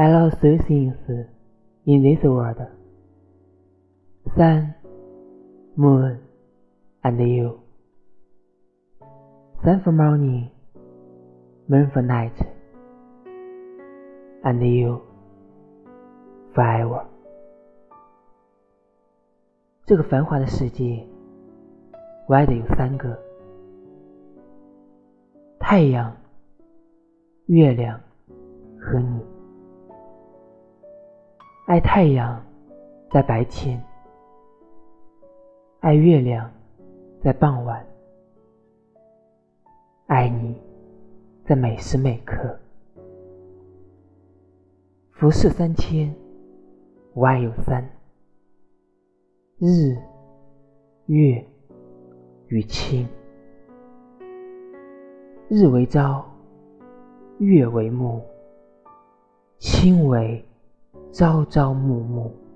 I love three things in this world: sun, moon, and you. Sun for morning, moon for night, and you forever. 这个繁华的世界，我爱的有三个：太阳、月亮和你。爱太阳在白天，爱月亮在傍晚，爱你在每时每刻。浮世三千，我爱有三：日、月与卿。日为朝，月为暮，卿为朝朝暮暮。